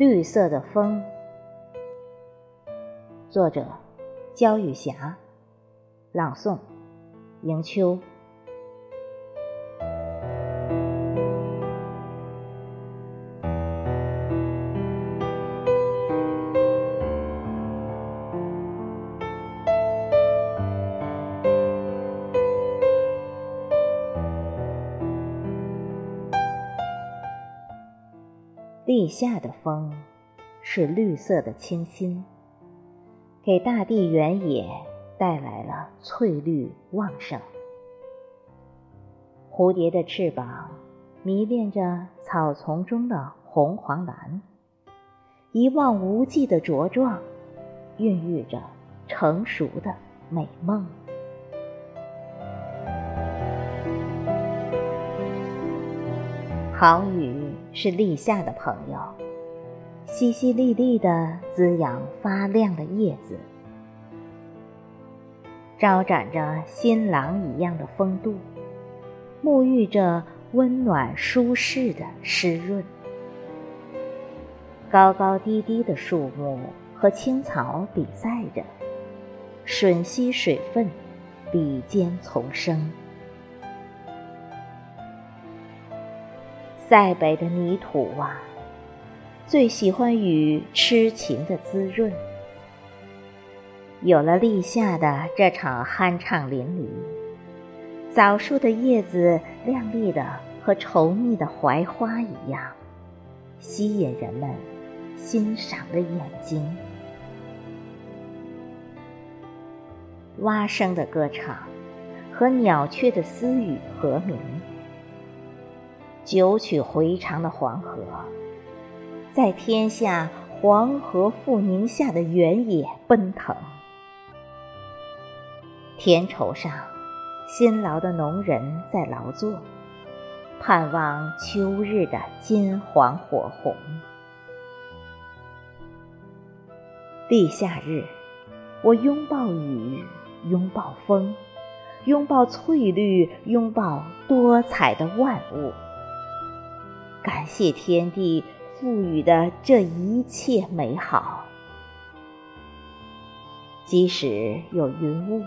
绿色的风，作者：焦雨霞，朗诵：迎秋。地下的风，是绿色的清新，给大地原野带来了翠绿旺盛。蝴蝶的翅膀迷恋着草丛中的红黄蓝，一望无际的茁壮，孕育着成熟的美梦。好雨。是立夏的朋友，淅淅沥沥的滋养发亮的叶子，招展着新郎一样的风度，沐浴着温暖舒适的湿润。高高低低的树木和青草比赛着，吮吸水分，比肩丛生。塞北的泥土啊，最喜欢雨痴情的滋润。有了立夏的这场酣畅淋漓，枣树的叶子亮丽的和稠密的槐花一样，吸引人们欣赏的眼睛。蛙声的歌唱和鸟雀的私语和鸣。九曲回肠的黄河，在天下黄河复宁夏的原野奔腾。田畴上，辛劳的农人在劳作，盼望秋日的金黄火红。立夏日，我拥抱雨，拥抱风，拥抱翠绿，拥抱多彩的万物。感谢天地赋予的这一切美好，即使有云雾，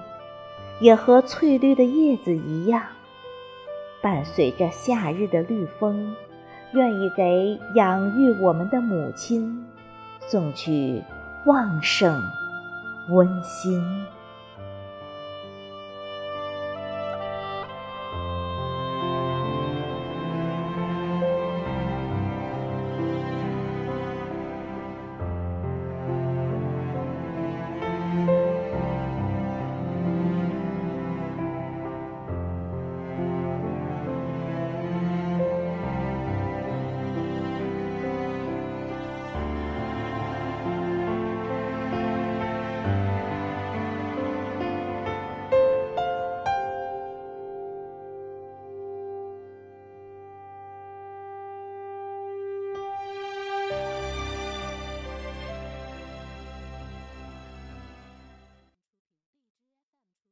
也和翠绿的叶子一样，伴随着夏日的绿风，愿意给养育我们的母亲送去旺盛温馨。